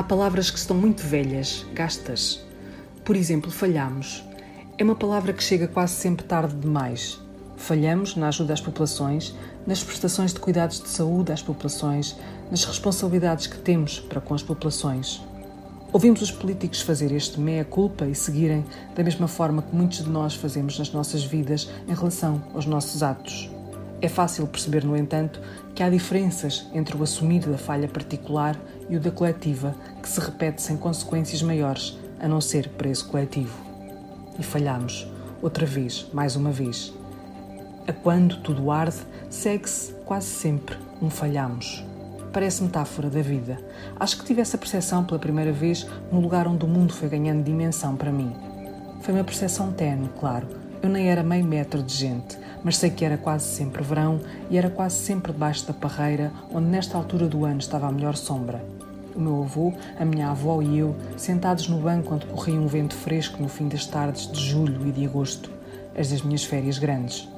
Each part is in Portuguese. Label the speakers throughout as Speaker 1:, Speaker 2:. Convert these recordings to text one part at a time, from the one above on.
Speaker 1: Há palavras que estão muito velhas, gastas. Por exemplo, falhamos. É uma palavra que chega quase sempre tarde demais. Falhamos na ajuda às populações, nas prestações de cuidados de saúde às populações, nas responsabilidades que temos para com as populações. Ouvimos os políticos fazer este meia-culpa e seguirem da mesma forma que muitos de nós fazemos nas nossas vidas em relação aos nossos atos. É fácil perceber, no entanto, que há diferenças entre o assumir da falha particular e o da coletiva, que se repete sem consequências maiores, a não ser para esse coletivo. E falhamos, outra vez, mais uma vez. A quando tudo arde, segue-se quase sempre um falhamos. Parece metáfora da vida. Acho que tive essa percepção pela primeira vez no lugar onde o mundo foi ganhando dimensão para mim. Foi uma percepção tenue, claro. Eu nem era meio metro de gente, mas sei que era quase sempre verão e era quase sempre debaixo da parreira, onde nesta altura do ano estava a melhor sombra. O meu avô, a minha avó e eu, sentados no banco onde corria um vento fresco no fim das tardes de julho e de agosto, as das minhas férias grandes.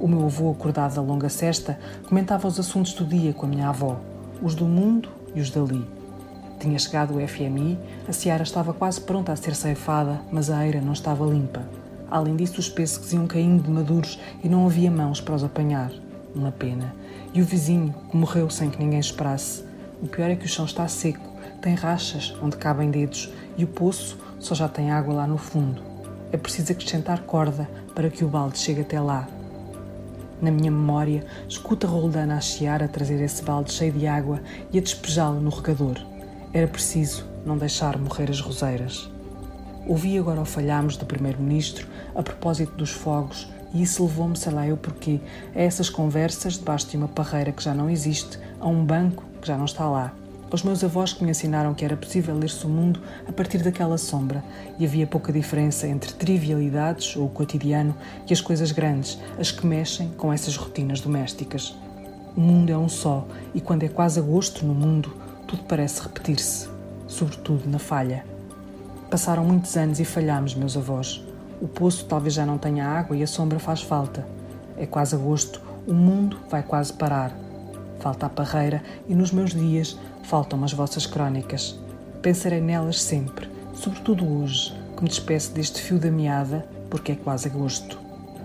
Speaker 1: O meu avô, acordado da longa cesta, comentava os assuntos do dia com a minha avó, os do mundo e os dali. Tinha chegado o FMI, a seara estava quase pronta a ser ceifada, mas a eira não estava limpa. Além disso, os pêssegos iam caindo de maduros e não havia mãos para os apanhar. Uma pena. E o vizinho, morreu sem que ninguém esperasse. O pior é que o chão está seco, tem rachas onde cabem dedos e o poço só já tem água lá no fundo. É preciso acrescentar corda para que o balde chegue até lá. Na minha memória, escuta Roldana a chiar a trazer esse balde cheio de água e a despejá-lo no regador. Era preciso não deixar morrer as roseiras. Ouvi agora o falhamos do Primeiro-Ministro a propósito dos fogos e isso levou-me, sei lá eu porquê, a essas conversas debaixo de uma parreira que já não existe, a um banco que já não está lá. Os meus avós que me ensinaram que era possível ler-se o mundo a partir daquela sombra e havia pouca diferença entre trivialidades ou o cotidiano e as coisas grandes, as que mexem com essas rotinas domésticas. O mundo é um só e quando é quase agosto no mundo, tudo parece repetir-se, sobretudo na falha. Passaram muitos anos e falhámos, meus avós. O poço talvez já não tenha água e a sombra faz falta. É quase agosto, o mundo vai quase parar. Falta a parreira e nos meus dias faltam as vossas crónicas. Pensarei nelas sempre, sobretudo hoje, que me despeço deste fio da meada, porque é quase agosto.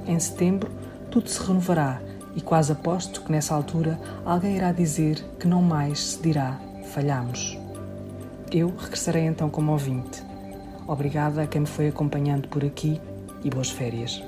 Speaker 1: Em setembro, tudo se renovará e quase aposto que nessa altura alguém irá dizer que não mais se dirá falhamos. Eu regressarei então como ouvinte Obrigada a quem me foi acompanhando por aqui e boas férias.